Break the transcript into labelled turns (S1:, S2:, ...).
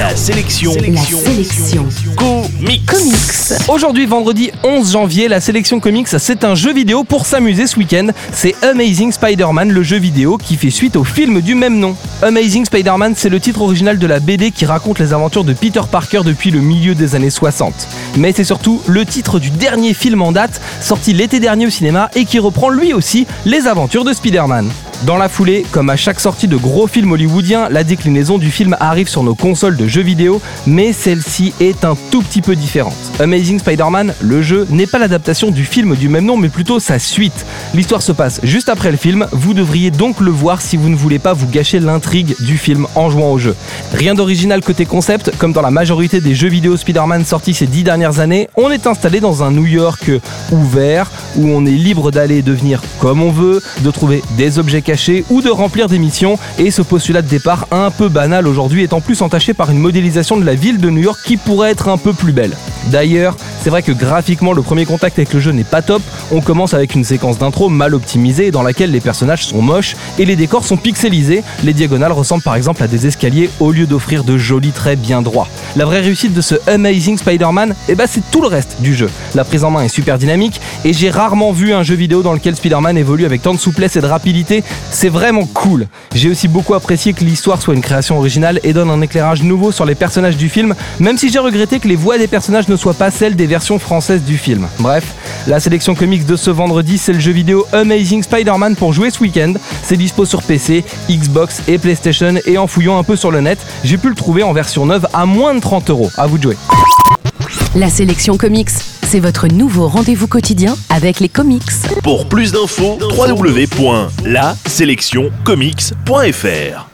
S1: La sélection.
S2: La sélection.
S1: Comics.
S2: Comics.
S3: Aujourd'hui, vendredi 11 janvier, la sélection comics, c'est un jeu vidéo pour s'amuser ce week-end. C'est Amazing Spider-Man, le jeu vidéo qui fait suite au film du même nom. Amazing Spider-Man, c'est le titre original de la BD qui raconte les aventures de Peter Parker depuis le milieu des années 60. Mais c'est surtout le titre du dernier film en date, sorti l'été dernier au cinéma et qui reprend lui aussi les aventures de Spider-Man. Dans la foulée, comme à chaque sortie de gros films hollywoodiens, la déclinaison du film arrive sur nos consoles de jeux vidéo, mais celle-ci est un tout petit peu différente. Amazing Spider-Man, le jeu, n'est pas l'adaptation du film du même nom, mais plutôt sa suite. L'histoire se passe juste après le film, vous devriez donc le voir si vous ne voulez pas vous gâcher l'intrigue du film en jouant au jeu. Rien d'original côté concept, comme dans la majorité des jeux vidéo Spider-Man sortis ces dix dernières années, on est installé dans un New York ouvert, où on est libre d'aller et de venir comme on veut, de trouver des objets ou de remplir des missions, et ce postulat de départ un peu banal aujourd'hui est en plus entaché par une modélisation de la ville de New York qui pourrait être un peu plus belle. D'ailleurs, c'est vrai que graphiquement le premier contact avec le jeu n'est pas top, on commence avec une séquence d'intro mal optimisée dans laquelle les personnages sont moches et les décors sont pixelisés, les diagonales ressemblent par exemple à des escaliers au lieu d'offrir de jolis traits bien droits. La vraie réussite de ce Amazing Spider-Man, eh ben c'est tout le reste du jeu. La prise en main est super dynamique et j'ai rarement vu un jeu vidéo dans lequel Spider-Man évolue avec tant de souplesse et de rapidité, c'est vraiment cool. J'ai aussi beaucoup apprécié que l'histoire soit une création originale et donne un éclairage nouveau sur les personnages du film, même si j'ai regretté que les voix des personnages ne soient pas celles des versions françaises du film. Bref, la sélection comics de ce vendredi, c'est le jeu vidéo Amazing Spider-Man pour jouer ce week-end. C'est dispo sur PC, Xbox et PlayStation et en fouillant un peu sur le net, j'ai pu le trouver en version neuve à moins de 30 euros. À vous de jouer.
S2: La sélection comics, c'est votre nouveau rendez-vous quotidien avec les comics.
S1: Pour plus d'infos, www.laselectioncomics.fr